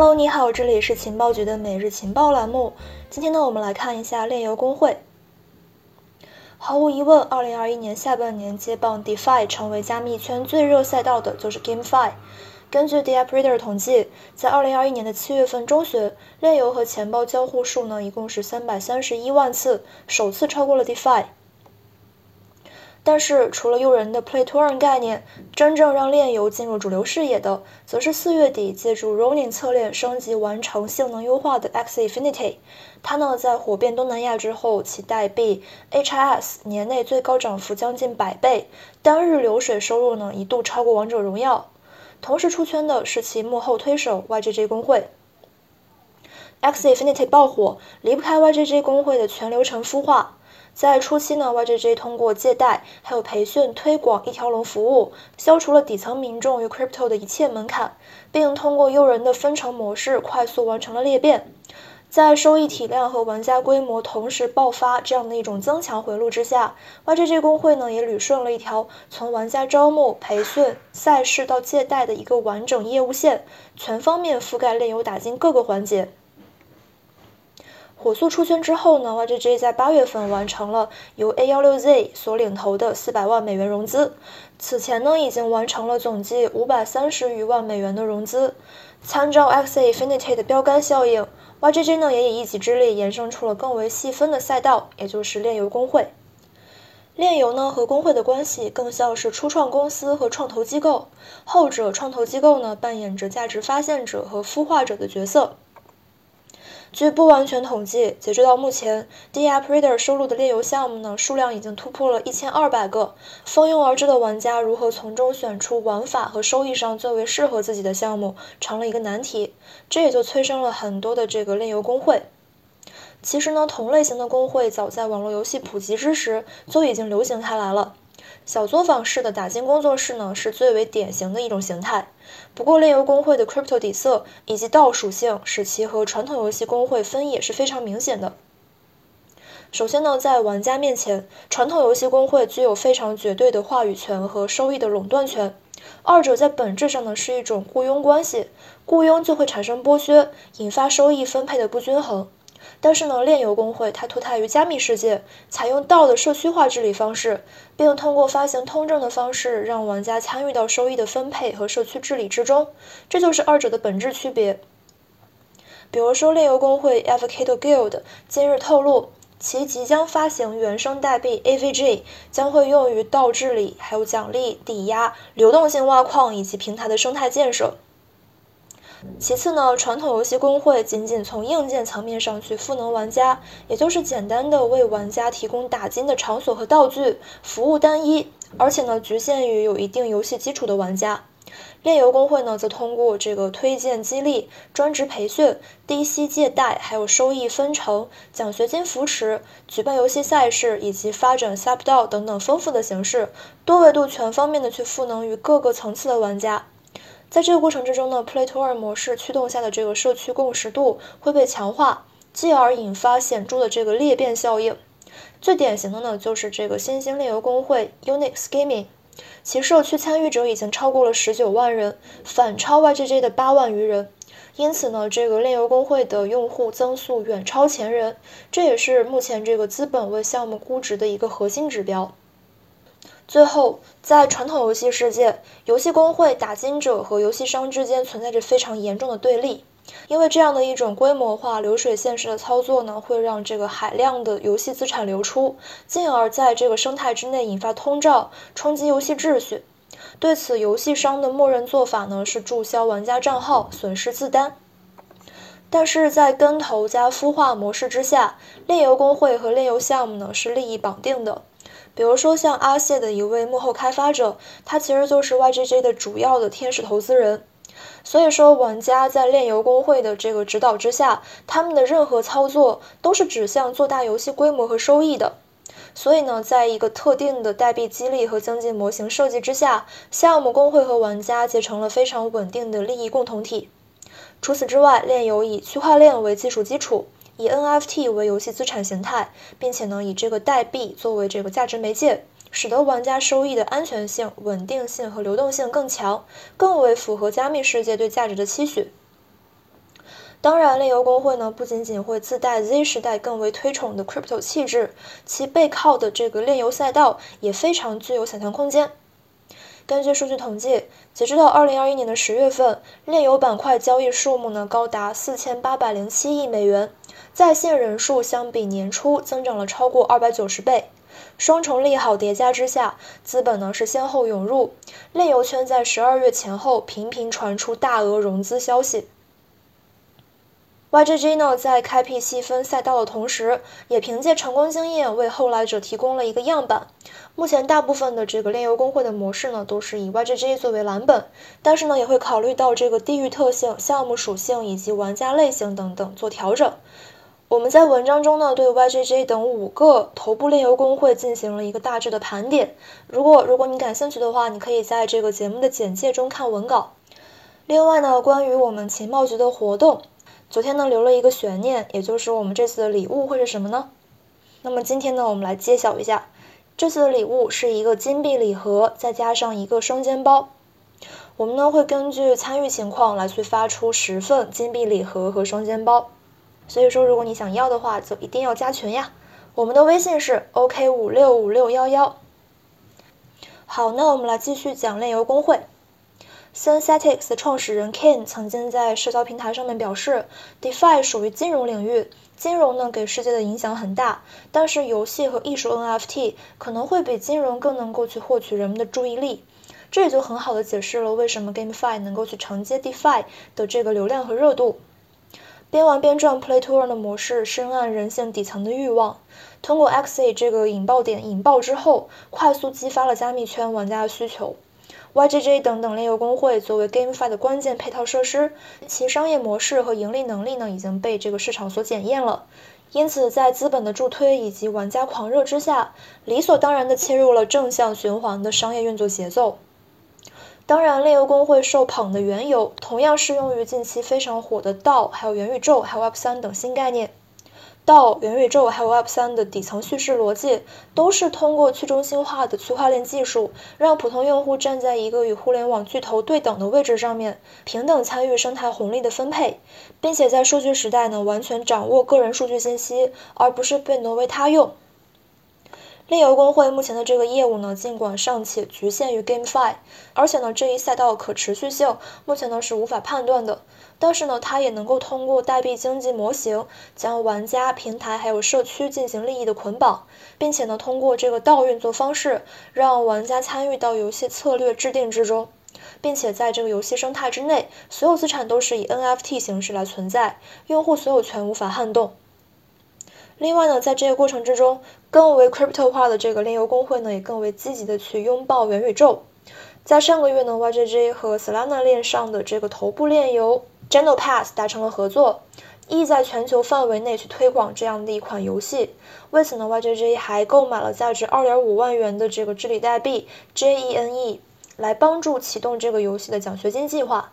Hello，你好，这里是情报局的每日情报栏目。今天呢，我们来看一下炼油工会。毫无疑问，2021年下半年接棒 DeFi 成为加密圈最热赛道的就是 GameFi。根据 d e a p r e d e r 统计，在2021年的七月份中旬，炼油和钱包交互数呢一共是331万次，首次超过了 DeFi。但是，除了诱人的 Play to Earn 概念，真正让炼油进入主流视野的，则是四月底借助 Ronin 侧链升级完成性能优化的 X Infinity。它呢，在火遍东南亚之后，其代币 HIS 年内最高涨幅将近百倍，单日流水收入呢一度超过王者荣耀。同时出圈的是其幕后推手 YGG 工会。X Infinity 爆火，离不开 YGG 工会的全流程孵化。在初期呢，YJJ 通过借贷、还有培训、推广一条龙服务，消除了底层民众与 crypto 的一切门槛，并通过诱人的分成模式，快速完成了裂变。在收益体量和玩家规模同时爆发这样的一种增强回路之下，YJJ 工会呢也捋顺了一条从玩家招募、培训、赛事到借贷的一个完整业务线，全方面覆盖炼油打金各个环节。火速出圈之后呢，YJJ 在八月份完成了由 A16Z 所领投的四百万美元融资。此前呢，已经完成了总计五百三十余万美元的融资。参照 X Infinity 的标杆效应，YJJ 呢也以一己之力延伸出了更为细分的赛道，也就是炼油工会。炼油呢和工会的关系更像是初创公司和创投机构，后者创投机构呢扮演着价值发现者和孵化者的角色。据不完全统计，截止到目前 d a p p r e d e r 收录的炼油项目呢，数量已经突破了一千二百个。蜂拥而至的玩家如何从中选出玩法和收益上最为适合自己的项目，成了一个难题。这也就催生了很多的这个炼油工会。其实呢，同类型的工会早在网络游戏普及之时就已经流行开来了。小作坊式的打金工作室呢，是最为典型的一种形态。不过，炼油工会的 crypto 底色以及道属性，使其和传统游戏工会分野是非常明显的。首先呢，在玩家面前，传统游戏工会具有非常绝对的话语权和收益的垄断权，二者在本质上呢是一种雇佣关系，雇佣就会产生剥削，引发收益分配的不均衡。但是呢，炼油工会它脱胎于加密世界，采用道的社区化治理方式，并通过发行通证的方式，让玩家参与到收益的分配和社区治理之中。这就是二者的本质区别。比如说，炼油工会 Avocado Guild 今日透露，其即将发行原生代币 AVG，将会用于道治理、还有奖励、抵押、流动性挖矿以及平台的生态建设。其次呢，传统游戏工会仅仅从硬件层面上去赋能玩家，也就是简单的为玩家提供打金的场所和道具，服务单一，而且呢局限于有一定游戏基础的玩家。炼油工会呢则通过这个推荐激励、专职培训、低息借贷，还有收益分成、奖学金扶持、举办游戏赛事以及发展 Sub DAO 等等丰富的形式，多维度全方面的去赋能于各个层次的玩家。在这个过程之中呢，Play to Earn 模式驱动下的这个社区共识度会被强化，继而引发显著的这个裂变效应。最典型的呢，就是这个新兴炼油工会 Unix Gaming，其社区参与者已经超过了十九万人，反超 YJJ 的八万余人。因此呢，这个炼油工会的用户增速远超前人，这也是目前这个资本为项目估值的一个核心指标。最后，在传统游戏世界，游戏工会打金者和游戏商之间存在着非常严重的对立，因为这样的一种规模化流水线式的操作呢，会让这个海量的游戏资产流出，进而在这个生态之内引发通胀，冲击游戏秩序。对此，游戏商的默认做法呢是注销玩家账号，损失自担。但是在跟投加孵化模式之下，炼油工会和炼油项目呢是利益绑定的。比如说像阿谢的一位幕后开发者，他其实就是 YGJ 的主要的天使投资人。所以说，玩家在炼油工会的这个指导之下，他们的任何操作都是指向做大游戏规模和收益的。所以呢，在一个特定的代币激励和增进模型设计之下，项目工会和玩家结成了非常稳定的利益共同体。除此之外，炼油以区块链为技术基础。以 NFT 为游戏资产形态，并且呢，以这个代币作为这个价值媒介，使得玩家收益的安全性、稳定性和流动性更强，更为符合加密世界对价值的期许。当然，炼油工会呢不仅仅会自带 Z 时代更为推崇的 Crypto 气质，其背靠的这个炼油赛道也非常具有想象空间。根据数据统计，截止到二零二一年的十月份，炼油板块交易数目呢高达四千八百零七亿美元，在线人数相比年初增长了超过二百九十倍。双重利好叠加之下，资本呢是先后涌入，炼油圈在十二月前后频频传出大额融资消息。YGG 呢，在开辟细分赛道的同时，也凭借成功经验为后来者提供了一个样板。目前大部分的这个炼油工会的模式呢，都是以 YGG 作为蓝本，但是呢，也会考虑到这个地域特性、项目属性以及玩家类型等等做调整。我们在文章中呢，对 YGG 等五个头部炼油工会进行了一个大致的盘点。如果如果你感兴趣的话，你可以在这个节目的简介中看文稿。另外呢，关于我们情报局的活动。昨天呢留了一个悬念，也就是我们这次的礼物会是什么呢？那么今天呢，我们来揭晓一下，这次的礼物是一个金币礼盒，再加上一个双肩包。我们呢会根据参与情况来去发出十份金币礼盒和双肩包。所以说，如果你想要的话，就一定要加群呀。我们的微信是 OK 五六五六幺幺。好，那我们来继续讲炼油工会。Synthetics 的创始人 Ken 曾经在社交平台上面表示，DeFi 属于金融领域，金融呢给世界的影响很大，但是游戏和艺术 NFT 可能会比金融更能够去获取人们的注意力，这也就很好的解释了为什么 GameFi 能够去承接 DeFi 的这个流量和热度。边玩边赚 Play to Earn 的模式深谙人性底层的欲望，通过 XA 这个引爆点引爆之后，快速激发了加密圈玩家的需求。YGG 等等炼油工会作为 GameFi 的关键配套设施，其商业模式和盈利能力呢已经被这个市场所检验了。因此，在资本的助推以及玩家狂热之下，理所当然地切入了正向循环的商业运作节奏。当然，炼油工会受捧的缘由，同样适用于近期非常火的 DAO、还有元宇宙、还有 Web3 等新概念。到元宇宙还有 Web 三的底层叙事逻辑，都是通过去中心化的区块链技术，让普通用户站在一个与互联网巨头对等的位置上面，平等参与生态红利的分配，并且在数据时代呢，完全掌握个人数据信息，而不是被挪为他用。炼油工会目前的这个业务呢，尽管尚且局限于 GameFi，而且呢，这一赛道可持续性目前呢是无法判断的。但是呢，它也能够通过代币经济模型，将玩家、平台还有社区进行利益的捆绑，并且呢，通过这个道运作方式，让玩家参与到游戏策略制定之中，并且在这个游戏生态之内，所有资产都是以 NFT 形式来存在，用户所有权无法撼动。另外呢，在这个过程之中，更为 crypto 化的这个炼油工会呢，也更为积极的去拥抱元宇宙。在上个月呢，YGG 和 Solana 链上的这个头部炼油 Genopass 达成了合作，意在全球范围内去推广这样的一款游戏。为此呢，YGG 还购买了价值2.5万元的这个治理代币 JENE，来帮助启动这个游戏的奖学金计划。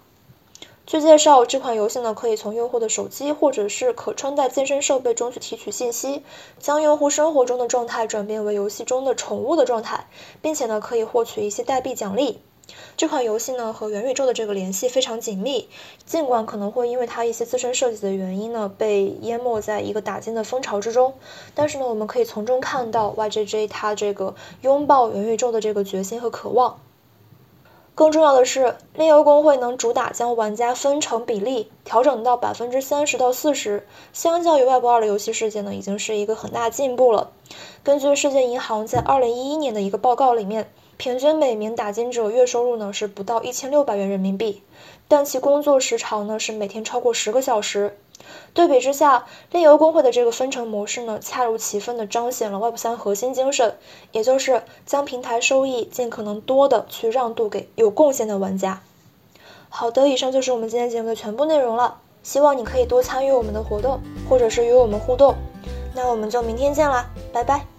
据介绍，这款游戏呢可以从用户的手机或者是可穿戴健身设备中去提取信息，将用户生活中的状态转变为游戏中的宠物的状态，并且呢可以获取一些代币奖励。这款游戏呢和元宇宙的这个联系非常紧密，尽管可能会因为它一些自身设计的原因呢被淹没在一个打金的风潮之中，但是呢我们可以从中看到 YGG 它这个拥抱元宇宙的这个决心和渴望。更重要的是，炼油工会能主打将玩家分成比例调整到百分之三十到四十，相较于外部二的游戏世界呢，已经是一个很大进步了。根据世界银行在二零一一年的一个报告里面，平均每名打金者月收入呢是不到一千六百元人民币，但其工作时长呢是每天超过十个小时。对比之下，炼油工会的这个分成模式呢，恰如其分的彰显了 Web 三核心精神，也就是将平台收益尽可能多的去让渡给有贡献的玩家。好的，以上就是我们今天节目的全部内容了，希望你可以多参与我们的活动，或者是与我们互动。那我们就明天见啦，拜拜。